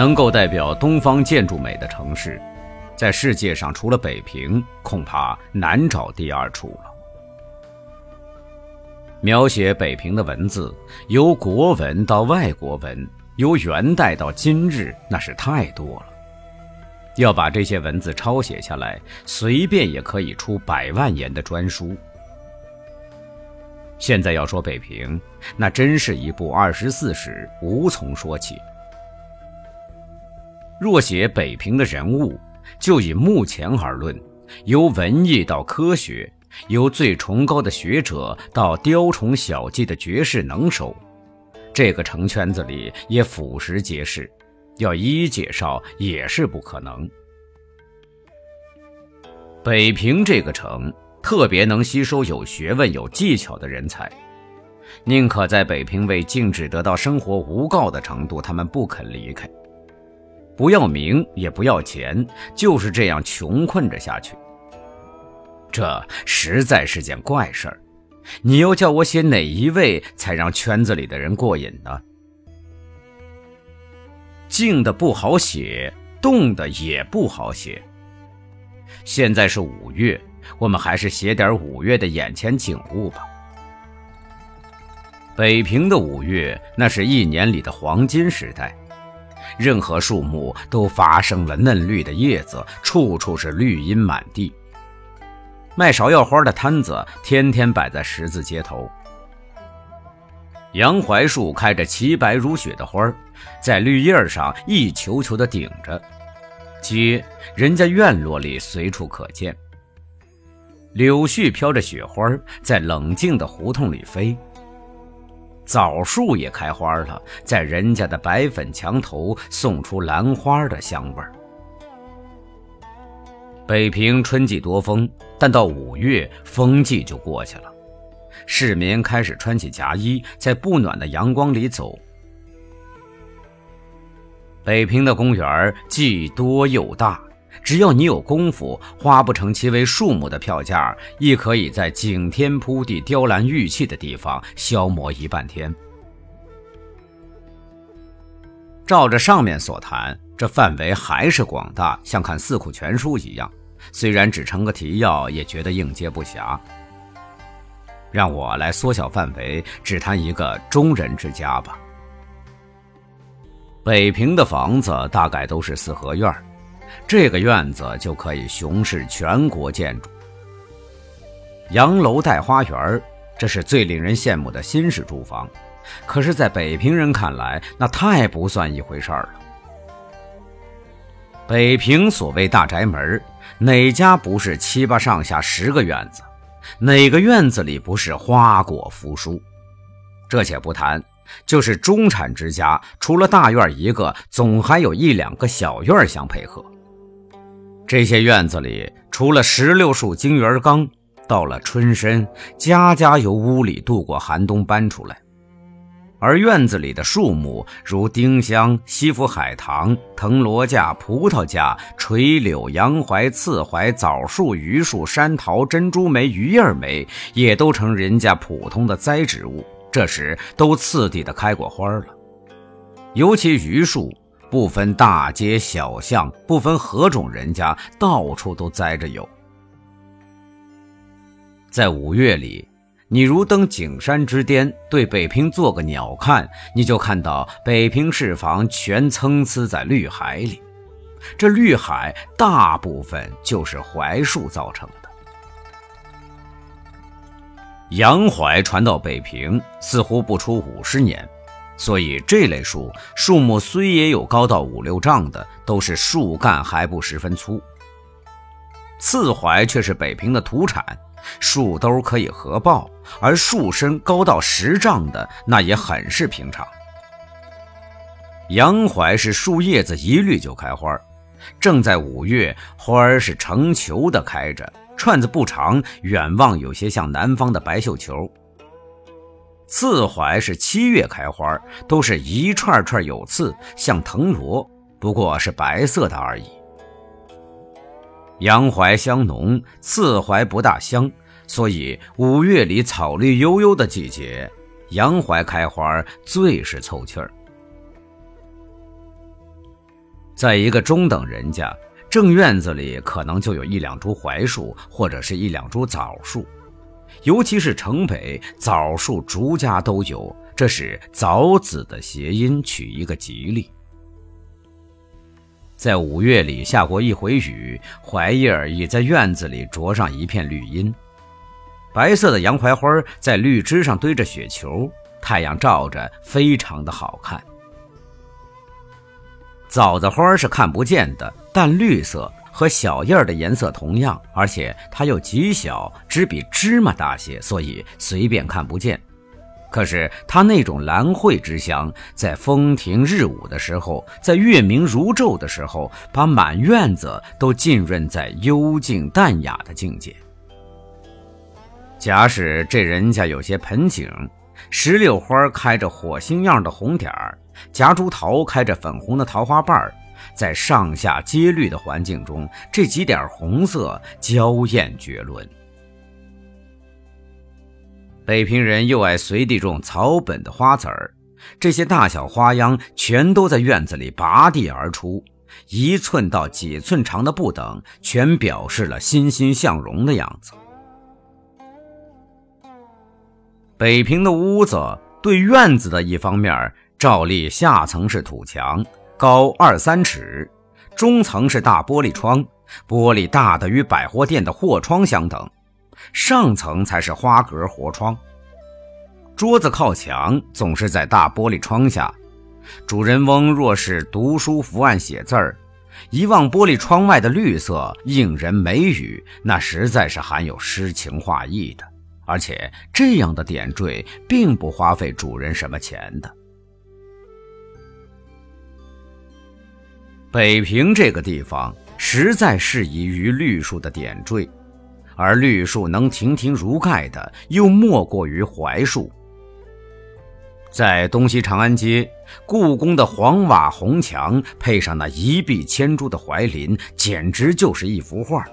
能够代表东方建筑美的城市，在世界上除了北平，恐怕难找第二处了。描写北平的文字，由国文到外国文，由元代到今日，那是太多了。要把这些文字抄写下来，随便也可以出百万言的专书。现在要说北平，那真是一部二十四史，无从说起。若写北平的人物，就以目前而论，由文艺到科学，由最崇高的学者到雕虫小技的绝世能手，这个城圈子里也俯拾皆是，要一一介绍也是不可能。北平这个城特别能吸收有学问、有技巧的人才，宁可在北平为静止得到生活无告的程度，他们不肯离开。不要名也不要钱，就是这样穷困着下去。这实在是件怪事儿。你又叫我写哪一位才让圈子里的人过瘾呢？静的不好写，动的也不好写。现在是五月，我们还是写点五月的眼前景物吧。北平的五月，那是一年里的黄金时代。任何树木都发生了嫩绿的叶子，处处是绿荫满地。卖芍药花的摊子天天摆在十字街头，杨槐树开着齐白如雪的花在绿叶上一球球的顶着，街人家院落里随处可见。柳絮飘着雪花在冷静的胡同里飞。枣树也开花了，在人家的白粉墙头送出兰花的香味儿。北平春季多风，但到五月风季就过去了，市民开始穿起夹衣，在不暖的阳光里走。北平的公园既多又大。只要你有功夫，花不成其为数目的票价，亦可以在景天铺地、雕栏玉砌的地方消磨一半天。照着上面所谈，这范围还是广大，像看《四库全书》一样。虽然只成个提要，也觉得应接不暇。让我来缩小范围，只谈一个中人之家吧。北平的房子大概都是四合院儿这个院子就可以雄视全国建筑，洋楼带花园这是最令人羡慕的新式住房。可是，在北平人看来，那太不算一回事儿了。北平所谓大宅门，哪家不是七八上下十个院子？哪个院子里不是花果扶疏？这且不谈，就是中产之家，除了大院一个，总还有一两个小院相配合。这些院子里，除了石榴树、金元缸，到了春深，家家由屋里度过寒冬搬出来。而院子里的树木，如丁香、西府海棠、藤萝架、葡萄架、垂柳、洋槐、刺槐、枣树、榆树、山桃、珍珠梅、榆叶梅，也都成人家普通的栽植物。这时都次第的开过花了，尤其榆树。不分大街小巷，不分何种人家，到处都栽着有。在五月里，你如登景山之巅，对北平做个鸟看，你就看到北平市房全参差在绿海里。这绿海大部分就是槐树造成的。洋槐传到北平，似乎不出五十年。所以这类树树木虽也有高到五六丈的，都是树干还不十分粗。刺槐却是北平的土产，树兜可以合抱，而树身高到十丈的那也很是平常。洋槐是树叶子一绿就开花，正在五月，花儿是成球的开着，串子不长，远望有些像南方的白绣球。刺槐是七月开花，都是一串串有刺，像藤萝，不过是白色的而已。洋槐香浓，刺槐不大香，所以五月里草绿悠悠的季节，洋槐开花最是凑气儿。在一个中等人家，正院子里可能就有一两株槐树，或者是一两株枣树。尤其是城北，枣树竹家都有，这是“枣子”的谐音，取一个吉利。在五月里下过一回雨，槐叶儿已在院子里着上一片绿荫。白色的洋槐花在绿枝上堆着雪球，太阳照着，非常的好看。枣子花是看不见的，淡绿色，和小叶儿的颜色同样，而且它又极小，只比芝麻大些，所以随便看不见。可是它那种兰蕙之香，在风停日午的时候，在月明如昼的时候，把满院子都浸润在幽静淡雅的境界。假使这人家有些盆景，石榴花开着火星样的红点儿，夹竹桃开着粉红的桃花瓣儿，在上下皆绿的环境中，这几点红色娇艳绝伦。北平人又爱随地种草本的花籽儿，这些大小花秧全都在院子里拔地而出，一寸到几寸长的不等，全表示了欣欣向荣的样子。北平的屋子对院子的一方面，照例下层是土墙，高二三尺，中层是大玻璃窗，玻璃大的与百货店的货窗相等。上层才是花格活窗。桌子靠墙，总是在大玻璃窗下。主人翁若是读书伏案写字儿，一望玻璃窗外的绿色、应人眉宇，那实在是含有诗情画意的。而且这样的点缀，并不花费主人什么钱的。北平这个地方，实在适宜于绿树的点缀。而绿树能亭亭如盖的，又莫过于槐树。在东西长安街，故宫的黄瓦红墙配上那一碧千株的槐林，简直就是一幅画。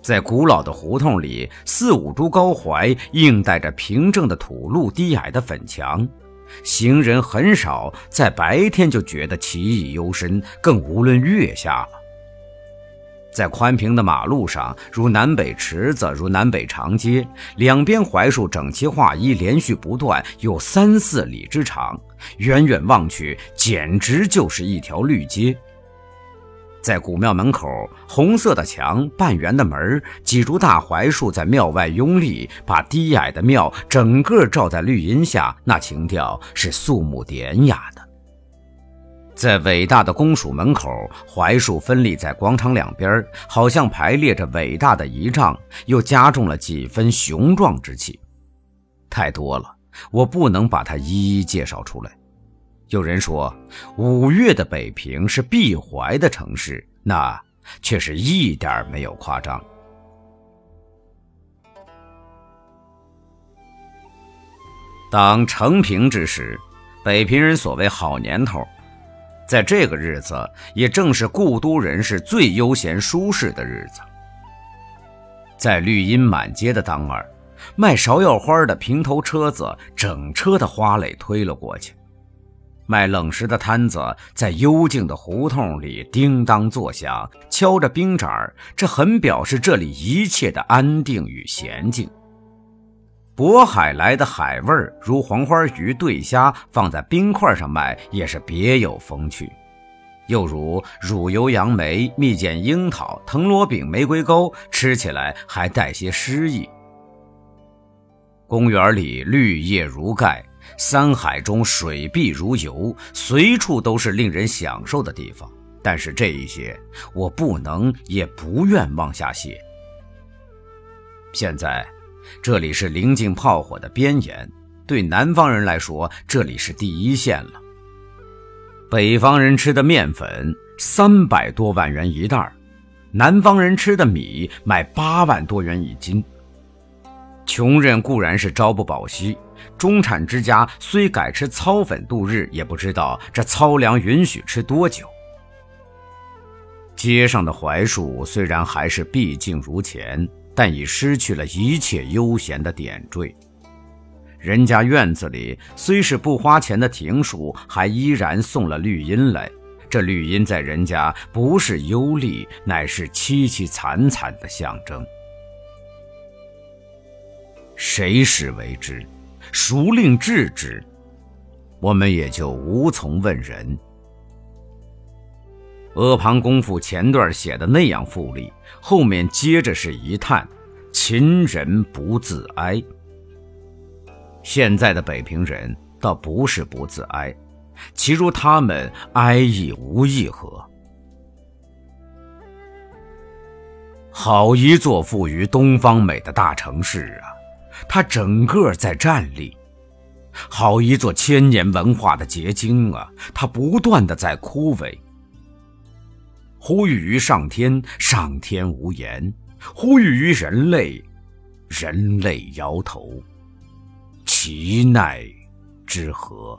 在古老的胡同里，四五株高槐映带着平整的土路、低矮的粉墙，行人很少在白天就觉得奇异幽深，更无论月下了。在宽平的马路上，如南北池子，如南北长街，两边槐树整齐划一，连续不断，有三四里之长。远远望去，简直就是一条绿街。在古庙门口，红色的墙，半圆的门，几株大槐树在庙外拥立，把低矮的庙整个罩在绿荫下，那情调是肃穆典雅的。在伟大的公署门口，槐树分立在广场两边，好像排列着伟大的仪仗，又加重了几分雄壮之气。太多了，我不能把它一一介绍出来。有人说，五月的北平是闭槐的城市，那却是一点没有夸张。当成平之时，北平人所谓好年头。在这个日子，也正是故都人士最悠闲舒适的日子。在绿荫满街的当儿，卖芍药花的平头车子整车的花蕾推了过去；卖冷食的摊子在幽静的胡同里叮当作响，敲着冰盏儿，这很表示这里一切的安定与娴静。渤海来的海味儿，如黄花鱼、对虾，放在冰块上卖，也是别有风趣；又如乳油杨梅、蜜饯樱桃、藤萝饼、玫瑰糕，吃起来还带些诗意。公园里绿叶如盖，山海中水碧如油，随处都是令人享受的地方。但是这一些，我不能也不愿往下写。现在。这里是临近炮火的边沿，对南方人来说，这里是第一线了。北方人吃的面粉三百多万元一袋南方人吃的米卖八万多元一斤。穷人固然是朝不保夕，中产之家虽改吃糙粉度日，也不知道这糙粮允许吃多久。街上的槐树虽然还是碧净如前。但已失去了一切悠闲的点缀。人家院子里虽是不花钱的庭树，还依然送了绿荫来，这绿荫在人家不是幽丽，乃是凄凄惨惨的象征。谁使为之？孰令治之？我们也就无从问人。阿房宫赋前段写的那样富丽，后面接着是一叹：“秦人不自哀。”现在的北平人倒不是不自哀，其如他们哀亦无益何？好一座富于东方美的大城市啊！它整个在站立。好一座千年文化的结晶啊！它不断的在枯萎。呼吁于上天，上天无言；呼吁于人类，人类摇头。其奈之何？